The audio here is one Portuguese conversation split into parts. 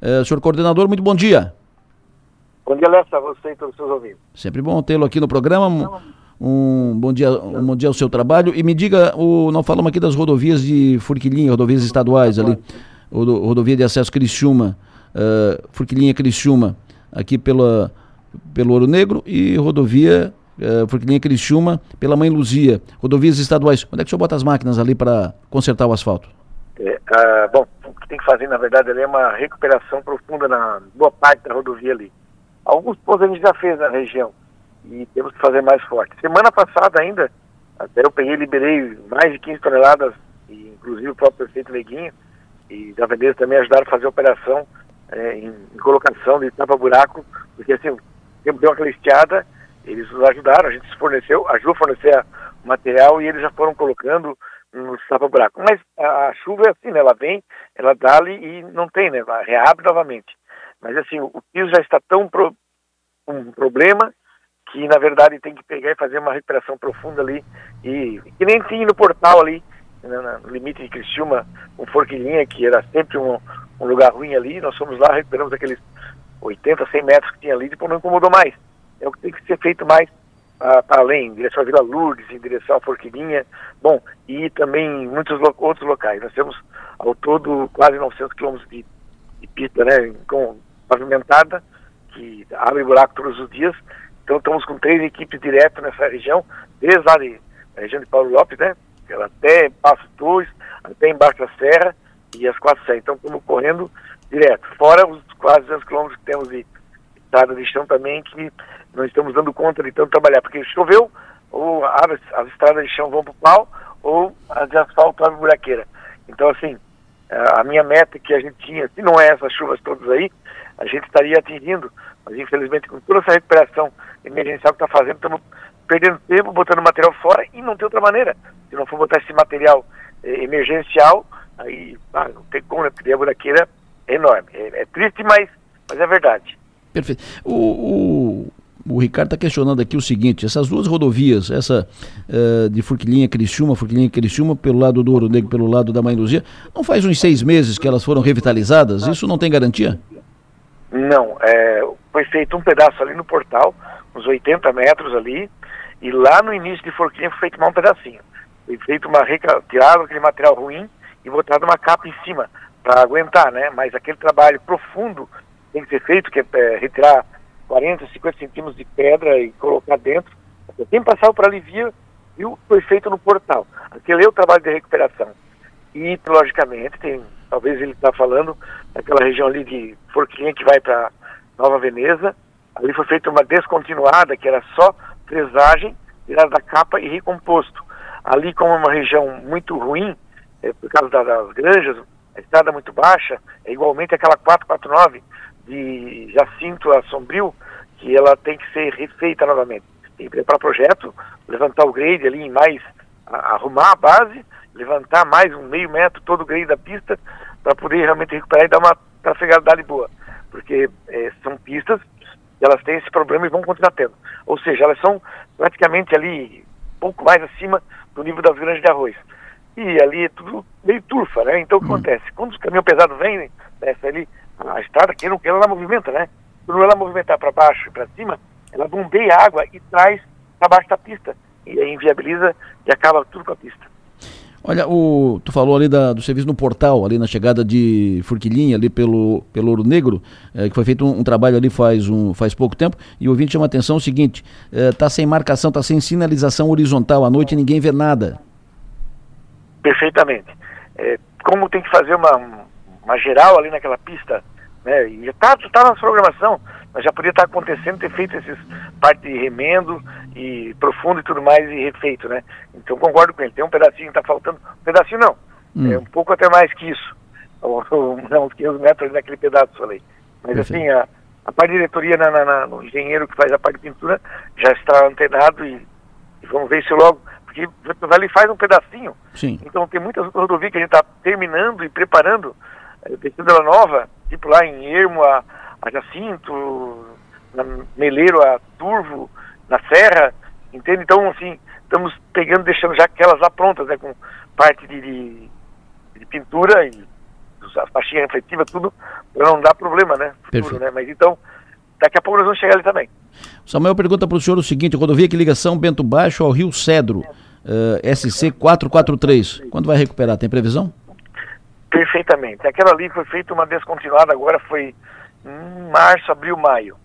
Uh, senhor coordenador, muito bom dia. Bom dia, Lessa, a você e todos os seus ouvintes. Sempre bom tê-lo aqui no programa. Um bom dia, um bom dia ao seu trabalho. E me diga, o, não falamos aqui das rodovias de Furquilinha, rodovias estaduais ali, rodovia de acesso Criciúma, uh, Furquilinha Criciúma, aqui pela, pelo Ouro Negro e rodovia uh, Furquilinha Criciúma pela Mãe Luzia, rodovias estaduais. Onde é que o senhor bota as máquinas ali para consertar o asfalto? É, uh, bom, o que tem que fazer, na verdade, é uma recuperação profunda na boa parte da rodovia ali. Alguns pontos a gente já fez na região e temos que fazer mais forte. Semana passada ainda, até eu peguei e liberei mais de 15 toneladas, e inclusive o próprio prefeito Neguinho e da Veneza também ajudaram a fazer a operação é, em, em, colocação de tapa-buraco, porque assim, deu aquela estiada, eles nos ajudaram, a gente forneceu, ajudou a fornecer material e eles já foram colocando no tapa-buraco. Mas a, a, chuva é assim, né? Ela vem, ela dá ali e não tem, né? Ela reabre novamente. Mas assim, o, piso já está tão pro, um problema que na verdade tem que pegar e fazer uma recuperação profunda ali e nem tinha no portal ali né, no limite de Criciúma com Forquilinha que era sempre um, um, lugar ruim ali nós fomos lá recuperamos aqueles 80 100 metros que tinha ali depois não incomodou mais é o que tem que ser feito mais para além em direção à Vila Lourdes em direção à Forquilinha bom e também muitos lo outros locais nós temos ao todo quase 900 quilômetros de, de pista né com pavimentada que abre buraco todos os dias então estamos com três equipes direto nessa região, desde de, a região de Paulo Lopes, né? Até Passo Torres, até embaixo da Serra e as quatro serras. Então estamos correndo direto. Fora os quase 200 quilômetros que temos de estrada de chão também, que não estamos dando conta de tanto trabalhar, porque choveu, ou as, as estradas de chão vão para o pau, ou as de asfalto abrem buraqueira. Então, assim, a minha meta que a gente tinha, se não é essas chuvas todas aí, a gente estaria atingindo, mas infelizmente com toda essa recuperação emergencial que está fazendo, estamos perdendo tempo, botando material fora e não tem outra maneira. Se não for botar esse material eh, emergencial, aí ah, não tem como, né? Porque a buraqueira é enorme. É, é, triste, mas, mas é verdade. Perfeito. O, o, o Ricardo está questionando aqui o seguinte: essas duas rodovias, essa uh, de Furquilinha Criciúma, Furquilinha Criciúma, pelo lado do Ouro Negro, pelo lado da Mãe Luzia, não faz uns seis meses que elas foram revitalizadas? Isso não tem garantia? Não, é, foi feito um pedaço ali no portal, uns 80 metros ali, e lá no início de Forquilha foi feito mais um pedacinho. Foi feito uma retirada aquele material ruim e botado uma capa em cima para aguentar, né? Mas aquele trabalho profundo tem que ser feito, que é, é retirar 40, 50 centímetros de pedra e colocar dentro. Quem passava por ali via, viu, foi feito no portal. Aquele é o trabalho de recuperação. E, logicamente, tem, talvez ele está falando daquela região ali de Forquilha que vai para Nova Veneza, Ali foi feita uma descontinuada, que era só fresagem, tirada da capa e recomposto. Ali, como é uma região muito ruim, é, por causa das granjas, a estrada muito baixa, é igualmente aquela 449 de Jacinto a Sombrio, que ela tem que ser refeita novamente. Tem que preparar projeto, levantar o grade ali em mais, a, arrumar a base, levantar mais um meio metro todo o grade da pista, para poder realmente recuperar e dar uma trafegada boa. Porque é, são pistas elas têm esse problema e vão continuar tendo. Ou seja, elas são praticamente ali pouco mais acima do nível das grandes de arroz. E ali é tudo meio turfa, né? Então o que hum. acontece? Quando os caminhões pesados vêm, desce ali, a estrada, que não, ela movimenta, né? Quando ela movimentar para baixo e para cima, ela bombeia água e traz para baixo da pista. E aí inviabiliza e acaba tudo com a pista. Olha, o, tu falou ali da, do serviço no portal, ali na chegada de Furquilinha, ali pelo, pelo Ouro Negro, é, que foi feito um, um, trabalho ali faz, um, faz pouco tempo, e o ouvinte chama a atenção o seguinte, está é, sem marcação, está sem sinalização horizontal, à noite ninguém vê nada. Perfeitamente. É, como tem que fazer uma, uma geral ali naquela pista, né, e já está tá na programação, mas já podia estar tá acontecendo ter feito esses parte de remendo e profundo e tudo mais e refeito, né? Então concordo com ele. Tem um pedacinho que está faltando, um pedacinho não, hum. é um pouco até mais que isso, uns 500 metros naquele pedaço, falei. Mas assim, a, a parte de diretoria na, na, na, no engenheiro que faz a parte de pintura já está antenado e, e vamos ver se logo, porque ali faz um pedacinho. Sim. Então tem muitas rodovias que a gente está terminando e preparando, é, descendo ela nova, tipo lá em Ermo, a, a Jacinto, na Meleiro, a Turvo, na Serra, entende? Então, assim, estamos pegando, deixando já aquelas lá prontas, né, com parte de, de, de pintura e todos, as faixinhas refletivas, tudo, para não dar problema, né? Futuro, né? Mas então, daqui a pouco nós vamos chegar ali também. Samuel pergunta para o senhor o seguinte, rodovia que liga São Bento Baixo ao Rio Cedro, uh, SC 443, quando vai recuperar? Tem previsão? Perfeitamente. Aquela ali foi feita uma descontinuada, agora foi em março, abril, maio.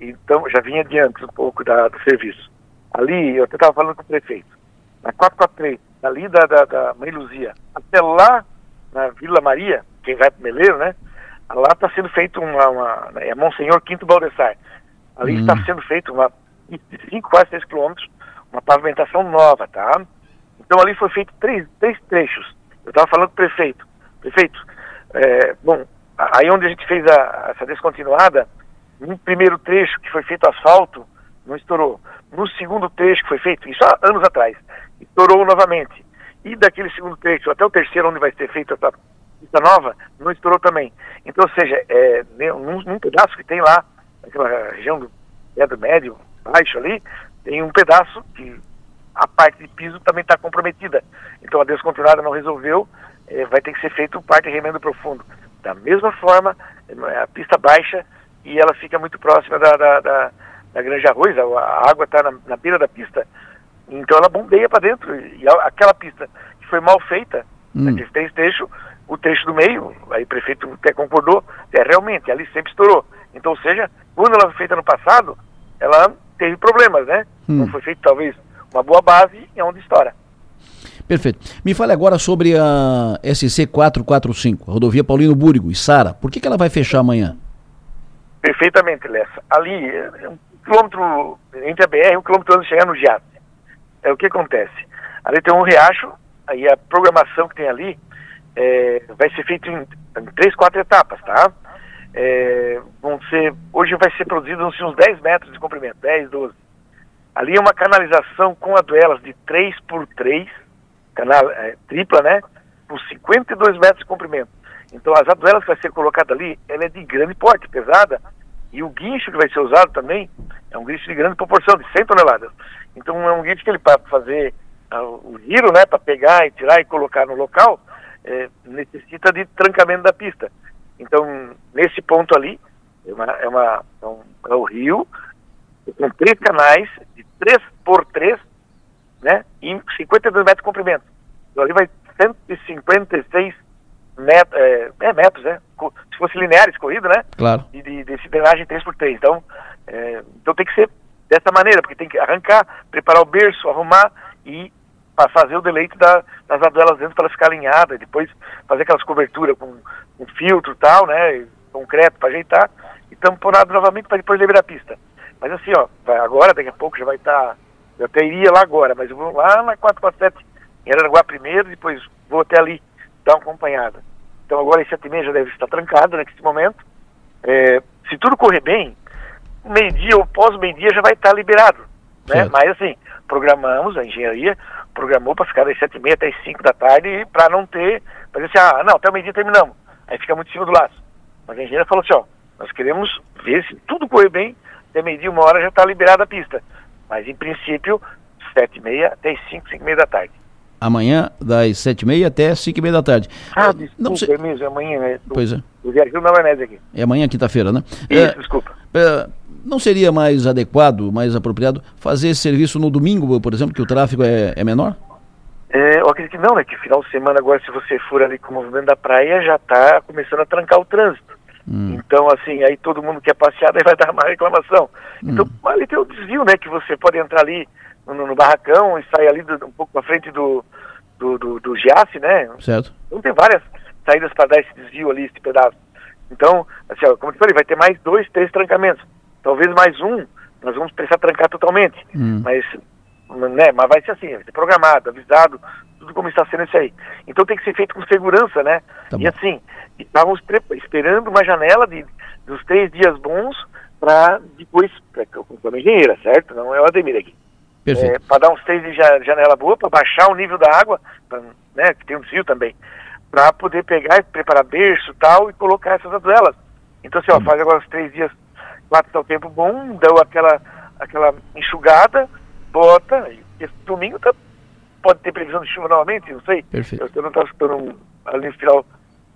Então, já vinha adiante um pouco da, do serviço. Ali, eu até estava falando com o prefeito, na 443, ali da, da, da Mãe Luzia, até lá, na Vila Maria, quem vai para Meleiro, né? Lá está sendo feito uma, uma, É Monsenhor Quinto Baldessar. Ali hum. está sendo feito uma. de 5, quase 6 quilômetros, uma pavimentação nova, tá? Então ali foi feito três, três trechos. Eu estava falando com o prefeito. Prefeito, é, bom, aí onde a gente fez a, essa descontinuada, no primeiro trecho que foi feito asfalto, não estourou. No segundo trecho que foi feito, isso há anos atrás, estourou novamente. E daquele segundo trecho até o terceiro, onde vai ser feita essa pista nova, não estourou também. Então, ou seja, é, num, num pedaço que tem lá, naquela região do Pedro Médio, baixo ali, tem um pedaço que a parte de piso também está comprometida. Então a descontinuada não resolveu, vai ter que ser feito parte de remendo profundo. Da mesma forma, é, a pista baixa e ela fica muito próxima da, da, da, da Granja Arroz, a, água está na, na beira da pista, então ela bombeia para dentro. E a, aquela pista que foi mal feita, hum. naquele três trecho, o trecho do meio, aí o prefeito até concordou, é realmente, ali sempre estourou. Então, ou seja, quando ela foi feita no passado, ela teve problemas, né? Hum. Não foi feito talvez uma boa base e é onde estoura. Perfeito. Me fale agora sobre a SC 445, a rodovia Paulino Búrigo e Sara. Por que, que ela vai fechar amanhã? Perfeitamente, Lessa. Ali, é um quilômetro entre a BR, um quilômetro antes de chegar no Giasse. É o que acontece. Ali tem um riacho, aí a programação que tem ali é, vai ser feita em, em, três, quatro etapas, tá? É, vão ser, hoje vai ser produzido uns 10 metros de comprimento, 10, 12. Ali é uma canalização com aduelas de 3 por 3, canal, é, tripla, né? Com 52 metros de comprimento. Então as aduelas que vai ser colocada ali, ela é de grande porte, pesada, e o guincho que vai ser usado também é um guincho de grande proporção, de 100 toneladas. Então é um guincho que ele para fazer o giro, né, para pegar e tirar e colocar no local, é, necessita de trancamento da pista. Então nesse ponto ali é, uma, é, uma, é, um, é o rio com três canais de 3 por 3, né, e 52 metros de comprimento. Então ali vai 156 met, é, é, metros, né? Se fosse linear escorrido, né? Claro. De, de, desse drenagem 3x3. Então, é, então tem que ser dessa maneira, porque tem que arrancar, preparar o berço, arrumar e fazer o deleite da, das aduelas dentro para ela ficar alinhada, depois fazer aquelas coberturas com, com filtro e tal, né? Concreto para ajeitar e tamponado novamente para depois liberar a pista. Mas assim, ó, vai agora, daqui a pouco já vai estar. Tá, eu até iria lá agora, mas eu vou lá na 447 em Aranaguá primeiro, depois vou até ali dar uma acompanhada. Então agora esse atendimento já deve estar trancado nesse momento. É, se tudo correr bem, meio-dia ou pós-meio-dia já vai estar liberado. Né? Mas assim, programamos, a engenharia programou para ficar das sete e meia até as cinco da tarde para não ter, para dizer assim, ah, não, até o meio-dia terminamos. Aí fica muito em cima do laço. Mas a engenharia falou assim, ó, nós queremos ver se tudo correr bem, até meio-dia, uma hora já está liberada a pista. Mas em princípio, sete e meia até as cinco, cinco e meia da tarde amanhã, das sete e meia até cinco e meia da tarde. Ah, desculpa, não sei... é amanhã, né? Pois é. O viajou na maionese aqui. É amanhã, quinta-feira, né? Isso, é, desculpa. É, não seria mais adequado, mais apropriado, fazer esse serviço no domingo, por exemplo, que o tráfego é, é menor? É, eu acredito que não, né? Que final de semana agora, se você for ali com o movimento da praia, já está começando a trancar o trânsito. Hum. Então, assim, aí todo mundo quer passear, daí vai dar uma reclamação. Então, hum. ali tem o desvio, né? Que você pode entrar ali no, no barracão e sair ali do, um pouco na frente do, do, do, do Giasse, né? Certo. Então tem várias saídas para dar esse desvio ali, esse pedaço. Então, assim, ó, como eu falei, vai ter mais dois, três trancamentos. Talvez mais um, nós vamos precisar trancar totalmente. Hum. Mas, né, mas vai ser assim, vai ser programado, avisado, tudo como está sendo isso aí. Então tem que ser feito com segurança, né? Tá e assim, estávamos esperando uma janela de, dos três dias bons para depois, pra, com a engenheira, certo? Não é o Ademir aqui. É, para dar uns três de janela boa, para baixar o nível da água, pra, né, que tem um desvio também, para poder pegar e preparar berço e tal e colocar essas aduelas. Então, assim, ó, faz agora uns três dias, quatro está o tempo bom, deu aquela, aquela enxugada, bota, e esse domingo tá, pode ter previsão de chuva novamente, não sei. Perfeito. Eu, eu não estava escutando ali no final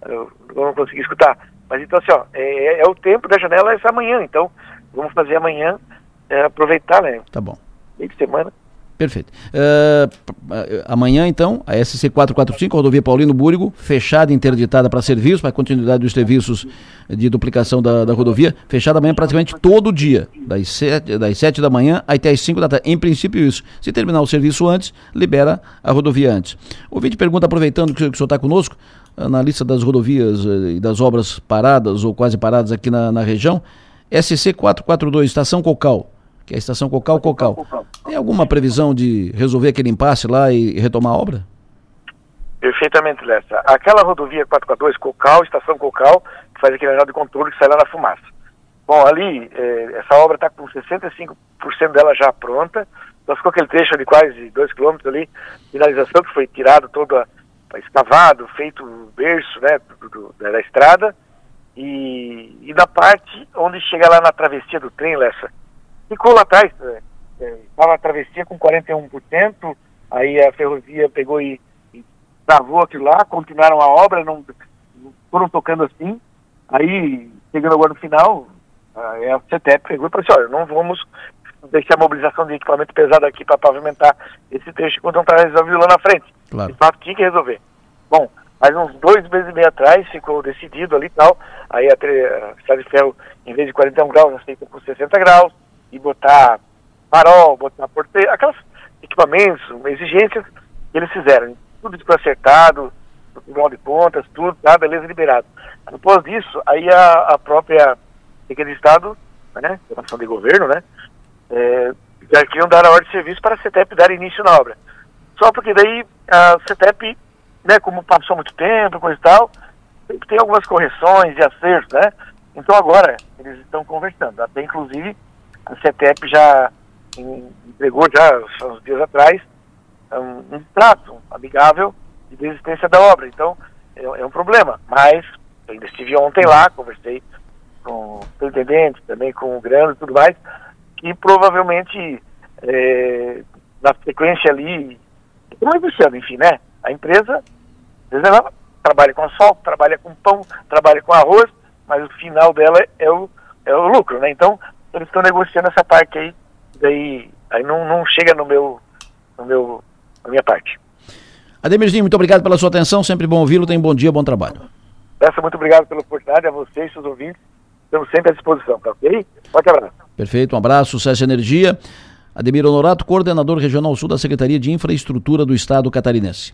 eu, não consegui escutar. Mas então, assim, ó, é, é, o tempo da janela essa manhã, então vamos fazer amanhã, é, aproveitar, né? Tá bom. Meio de semana. Perfeito. Uh, amanhã, então, a SC 445, rodovia Paulino Búrigo, fechada, interditada para serviços, para continuidade dos serviços de duplicação da, da, rodovia, fechada amanhã praticamente todo dia, das 7, das 7 da manhã até as 5 da tarde. Em princípio, isso. Se terminar o serviço antes, libera a rodovia antes. O vídeo pergunta, aproveitando que, que o senhor está conosco, na lista das rodovias eh, e das obras paradas ou quase paradas aqui na, na região, SC 442, Estação Cocal que é a estação Cocal Cocal. Tem alguma previsão de resolver aquele impasse lá e retomar a obra? Perfeitamente, Lessa. Aquela rodovia 442 Cocal, estação Cocal, que faz aquele anel de controle que sai lá na fumaça. Bom, ali, eh, essa obra está com 65% dela já pronta, nós ficou aquele trecho de quase 2 km ali, finalização que foi tirado todo a, escavado, feito o berço né, do, do, da estrada, e, e da parte onde chega lá na travessia do trem, Lessa, ficou lá atrás. Estava é, é, a travessia com 41%, aí a ferrovia pegou e, e travou aquilo lá, continuaram a obra, não, foram tocando assim. Aí, chegando agora no final, a CETEP pegou e falou assim, olha, não vamos deixar a mobilização de equipamento pesado aqui para pavimentar esse trecho enquanto não está resolvido lá na frente. Claro. De fato, tinha que resolver. Bom, mas uns dois meses e meio atrás ficou decidido ali e tal, aí a, a estrada de ferro, em vez de 41 graus, aceita por 60 graus, e botar farol, botar porteiro, aqueles equipamentos, exigências que eles fizeram. Tudo isso acertado, no Tribunal de Contas, tudo, tá, beleza, liberado. Depois disso, aí a, a própria Secretaria de Estado, né, ação de governo, né, é, já queriam dar a ordem de serviço para a CETEP dar início na obra. Só porque daí a CETEP, né, como passou muito tempo, coisa e tal, tem algumas correções e acertos, né? Então agora eles estão conversando. Até inclusive a CETEP já entregou já uns dias atrás um, um trato amigável de desistência da obra. Então, é, é, um problema. Mas eu ainda estive ontem lá, conversei com o intendente, também com o grande e tudo mais, que provavelmente é, na sequência ali, não é enfim, né? A empresa, ela trabalha com asfalto, trabalha com pão, trabalha com arroz, mas o final dela é o, é o lucro, né? Então, eles estão negociando essa parte aí, daí aí não, não chega no meu, no meu, na minha parte. Ademirzinho, muito obrigado pela sua atenção, sempre bom ouvi-lo, tem bom dia, bom trabalho. Peço muito obrigado pela oportunidade, a vocês, seus ouvintes, estamos sempre à disposição, tá ok? Forte abraço. Perfeito, um abraço, sucesso e energia. Ademir Honorato, coordenador regional sul da Secretaria de Infraestrutura do Estado Catarinense.